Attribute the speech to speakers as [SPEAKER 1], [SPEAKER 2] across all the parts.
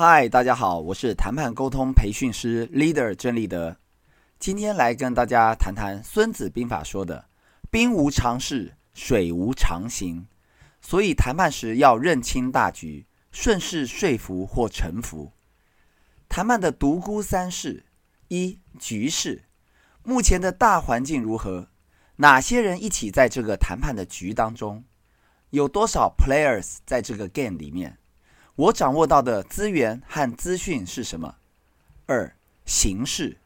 [SPEAKER 1] 嗨，大家好，我是谈判沟通培训师 Leader 郑立德。今天来跟大家谈谈《孙子兵法》说的“兵无常势，水无常形”。所以谈判时要认清大局，顺势说服或臣服。谈判的独孤三势：一、局势，目前的大环境如何？哪些人一起在这个谈判的局当中？有多少 players 在这个 game 里面？我掌握到的资源和资讯是什么？二、形势，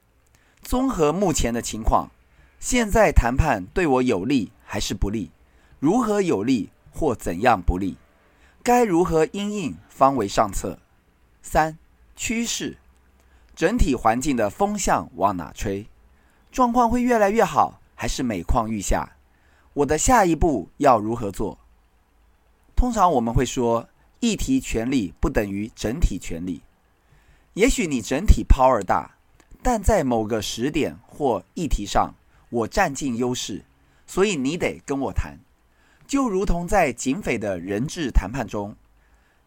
[SPEAKER 1] 综合目前的情况，现在谈判对我有利还是不利？如何有利或怎样不利？该如何因应方为上策？三、趋势，整体环境的风向往哪吹？状况会越来越好，还是每况愈下？我的下一步要如何做？通常我们会说。议题权力不等于整体权力。也许你整体 power 大，但在某个时点或议题上，我占尽优势，所以你得跟我谈。就如同在警匪的人质谈判中，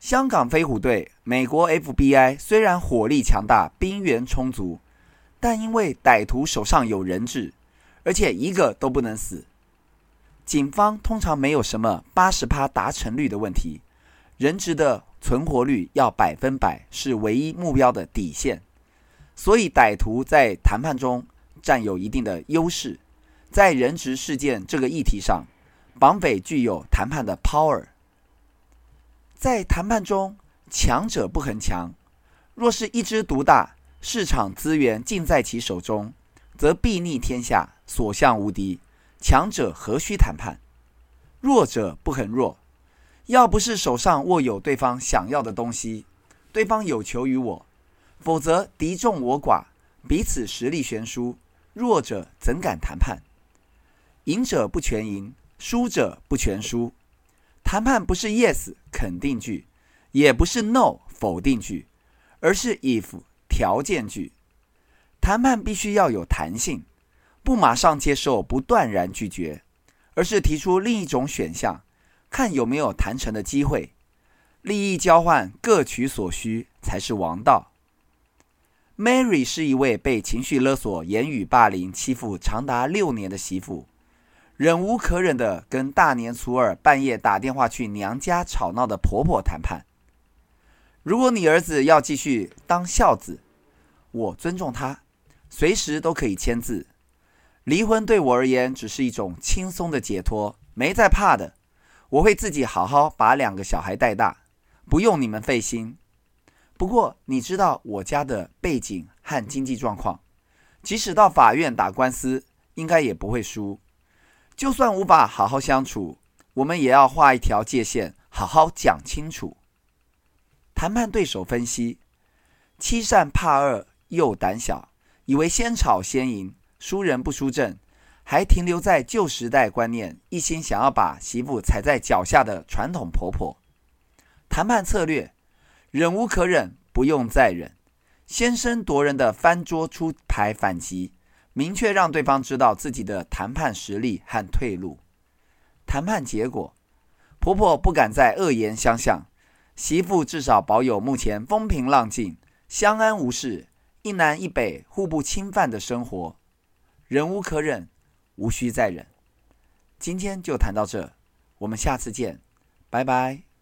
[SPEAKER 1] 香港飞虎队、美国 FBI 虽然火力强大、兵源充足，但因为歹徒手上有人质，而且一个都不能死，警方通常没有什么八十趴达成率的问题。人质的存活率要百分百是唯一目标的底线，所以歹徒在谈判中占有一定的优势。在人质事件这个议题上，绑匪具有谈判的 power。在谈判中，强者不恒强。若是一枝独大，市场资源尽在其手中，则必逆天下，所向无敌。强者何须谈判？弱者不恒弱。要不是手上握有对方想要的东西，对方有求于我，否则敌众我寡，彼此实力悬殊，弱者怎敢谈判？赢者不全赢，输者不全输。谈判不是 yes 肯定句，也不是 no 否定句，而是 if 条件句。谈判必须要有弹性，不马上接受，不断然拒绝，而是提出另一种选项。看有没有谈成的机会，利益交换，各取所需才是王道。Mary 是一位被情绪勒索、言语霸凌、欺负长达六年的媳妇，忍无可忍的跟大年初二半夜打电话去娘家吵闹的婆婆谈判。如果你儿子要继续当孝子，我尊重他，随时都可以签字。离婚对我而言只是一种轻松的解脱，没在怕的。我会自己好好把两个小孩带大，不用你们费心。不过你知道我家的背景和经济状况，即使到法院打官司，应该也不会输。就算无法好好相处，我们也要画一条界线，好好讲清楚。谈判对手分析：欺善怕恶又胆小，以为先吵先赢，输人不输阵。还停留在旧时代观念，一心想要把媳妇踩在脚下的传统婆婆。谈判策略：忍无可忍，不用再忍，先声夺人的翻桌出牌反击，明确让对方知道自己的谈判实力和退路。谈判结果：婆婆不敢再恶言相向，媳妇至少保有目前风平浪静、相安无事、一南一北互不侵犯的生活。忍无可忍。无需再忍。今天就谈到这，我们下次见，拜拜。